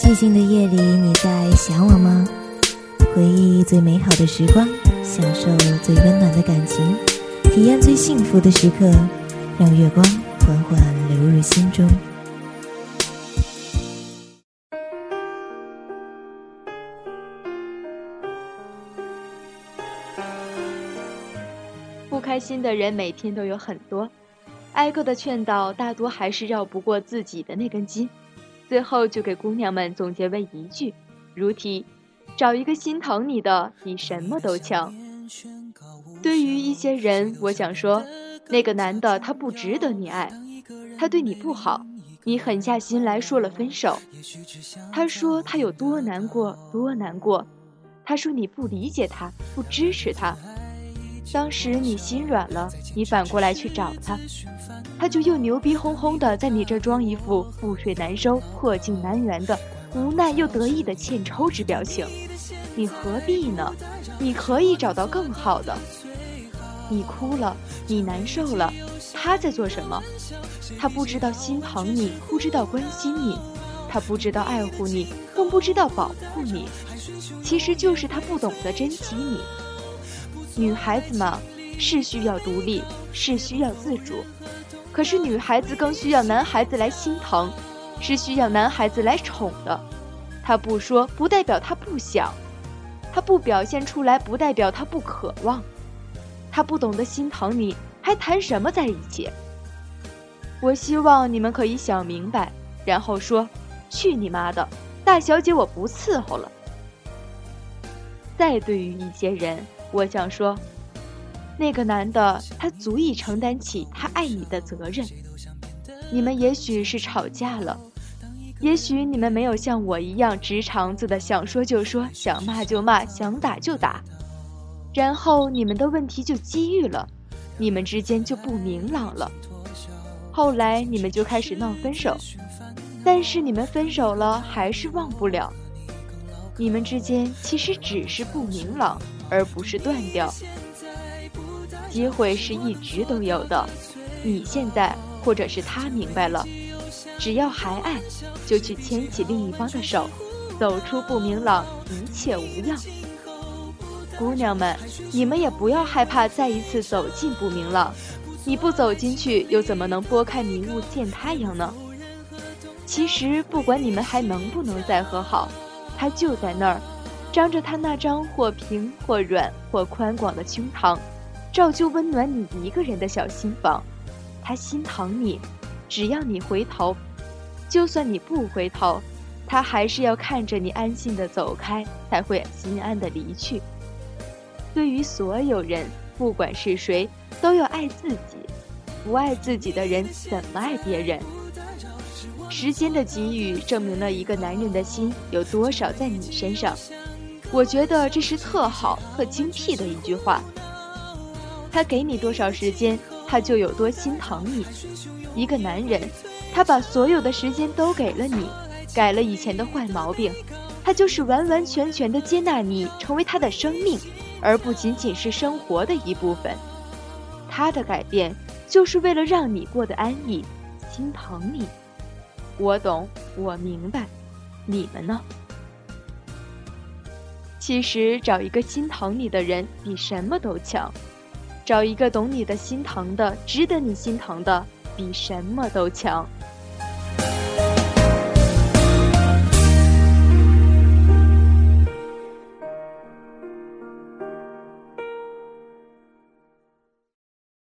寂静的夜里，你在想我吗？回忆最美好的时光，享受最温暖的感情，体验最幸福的时刻，让月光缓缓流入心中。不开心的人每天都有很多，挨个的劝导，大多还是绕不过自己的那根筋。最后就给姑娘们总结为一句：如题，找一个心疼你的，比什么都强。对于一些人，我想说，那个男的他不值得你爱，他对你不好，你狠下心来说了分手。他说他有多难过，多难过。他说你不理解他，不支持他。当时你心软了，你反过来去找他。他就又牛逼哄哄的在你这装一副覆水难收、破镜难圆的无奈又得意的欠抽之表情，你何必呢？你可以找到更好的。你哭了，你难受了，他在做什么？他不知道心疼你，不知道关心你，他不知道爱护你，更不知道保护你。其实就是他不懂得珍惜你。女孩子嘛，是需要独立，是需要自主。可是女孩子更需要男孩子来心疼，是需要男孩子来宠的。他不说，不代表他不想；他不表现出来，不代表他不渴望。他不懂得心疼你，还谈什么在一起？我希望你们可以想明白，然后说：“去你妈的，大小姐，我不伺候了。”再对于一些人，我想说。那个男的，他足以承担起他爱你的责任。你们也许是吵架了，也许你们没有像我一样直肠子的想说就说，想骂就骂，想打就打，然后你们的问题就积郁了，你们之间就不明朗了。后来你们就开始闹分手，但是你们分手了还是忘不了，你们之间其实只是不明朗，而不是断掉。机会是一直都有的，你现在或者是他明白了，只要还爱，就去牵起另一方的手，走出不明朗，一切无恙。姑娘们，你们也不要害怕再一次走进不明朗，你不走进去，又怎么能拨开迷雾见太阳呢？其实不管你们还能不能再和好，他就在那儿，张着他那张或平或软或宽广的胸膛。照旧温暖你一个人的小心房，他心疼你，只要你回头，就算你不回头，他还是要看着你安心的走开，才会心安的离去。对于所有人，不管是谁，都要爱自己，不爱自己的人怎么爱别人？时间的给予证明了一个男人的心有多少在你身上，我觉得这是特好、特精辟的一句话。他给你多少时间，他就有多心疼你。一个男人，他把所有的时间都给了你，改了以前的坏毛病，他就是完完全全的接纳你成为他的生命，而不仅仅是生活的一部分。他的改变就是为了让你过得安逸，心疼你。我懂，我明白，你们呢？其实找一个心疼你的人比什么都强。找一个懂你的心疼的，值得你心疼的，比什么都强。